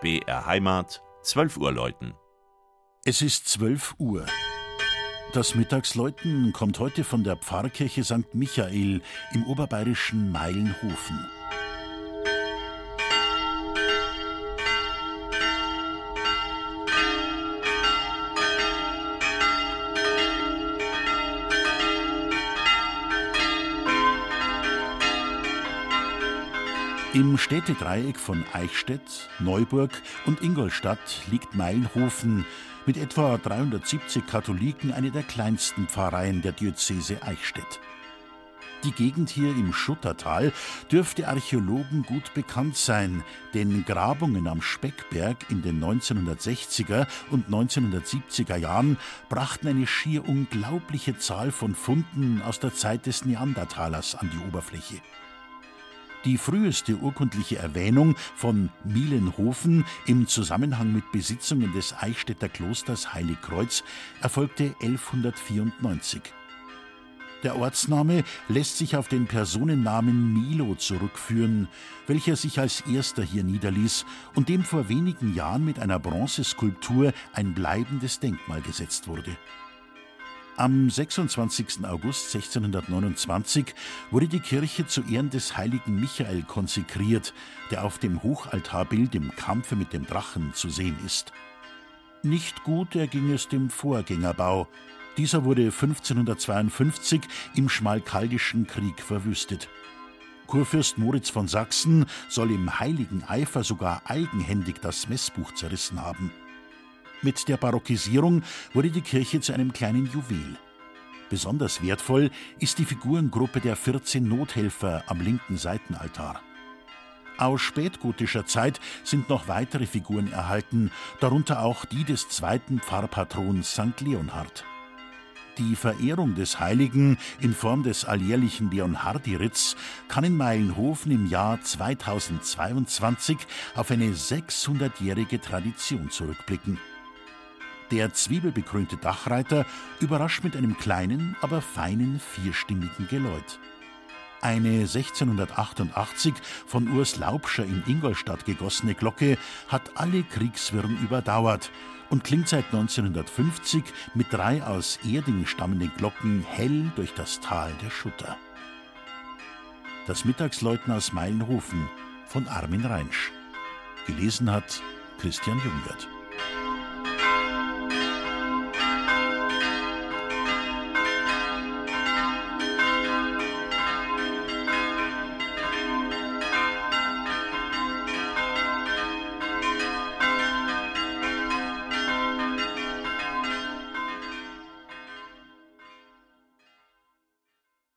BR Heimat, 12 Uhr läuten. Es ist 12 Uhr. Das Mittagsläuten kommt heute von der Pfarrkirche St. Michael im oberbayerischen Meilenhofen. Im Städtedreieck von Eichstätt, Neuburg und Ingolstadt liegt Meilenhofen, mit etwa 370 Katholiken eine der kleinsten Pfarreien der Diözese Eichstätt. Die Gegend hier im Schuttertal dürfte Archäologen gut bekannt sein, denn Grabungen am Speckberg in den 1960er und 1970er Jahren brachten eine schier unglaubliche Zahl von Funden aus der Zeit des Neandertalers an die Oberfläche. Die früheste urkundliche Erwähnung von Mielenhofen im Zusammenhang mit Besitzungen des Eichstätter Klosters Heiligkreuz erfolgte 1194. Der Ortsname lässt sich auf den Personennamen Milo zurückführen, welcher sich als erster hier niederließ und dem vor wenigen Jahren mit einer Bronzeskulptur ein bleibendes Denkmal gesetzt wurde. Am 26. August 1629 wurde die Kirche zu Ehren des heiligen Michael konsekriert, der auf dem Hochaltarbild im Kampfe mit dem Drachen zu sehen ist. Nicht gut erging es dem Vorgängerbau. Dieser wurde 1552 im Schmalkaldischen Krieg verwüstet. Kurfürst Moritz von Sachsen soll im heiligen Eifer sogar eigenhändig das Messbuch zerrissen haben. Mit der Barockisierung wurde die Kirche zu einem kleinen Juwel. Besonders wertvoll ist die Figurengruppe der 14 Nothelfer am linken Seitenaltar. Aus spätgotischer Zeit sind noch weitere Figuren erhalten, darunter auch die des zweiten Pfarrpatrons St. Leonhard. Die Verehrung des Heiligen in Form des alljährlichen Leonhardi-Ritz kann in Meilenhofen im Jahr 2022 auf eine 600-jährige Tradition zurückblicken. Der zwiebelbekrönte Dachreiter überrascht mit einem kleinen, aber feinen vierstimmigen Geläut. Eine 1688 von Urs Laubscher in Ingolstadt gegossene Glocke hat alle Kriegswirren überdauert und klingt seit 1950 mit drei aus Erding stammenden Glocken hell durch das Tal der Schutter. Das Mittagsläuten aus Meilenhofen von Armin Reinsch. Gelesen hat Christian Jungwirth.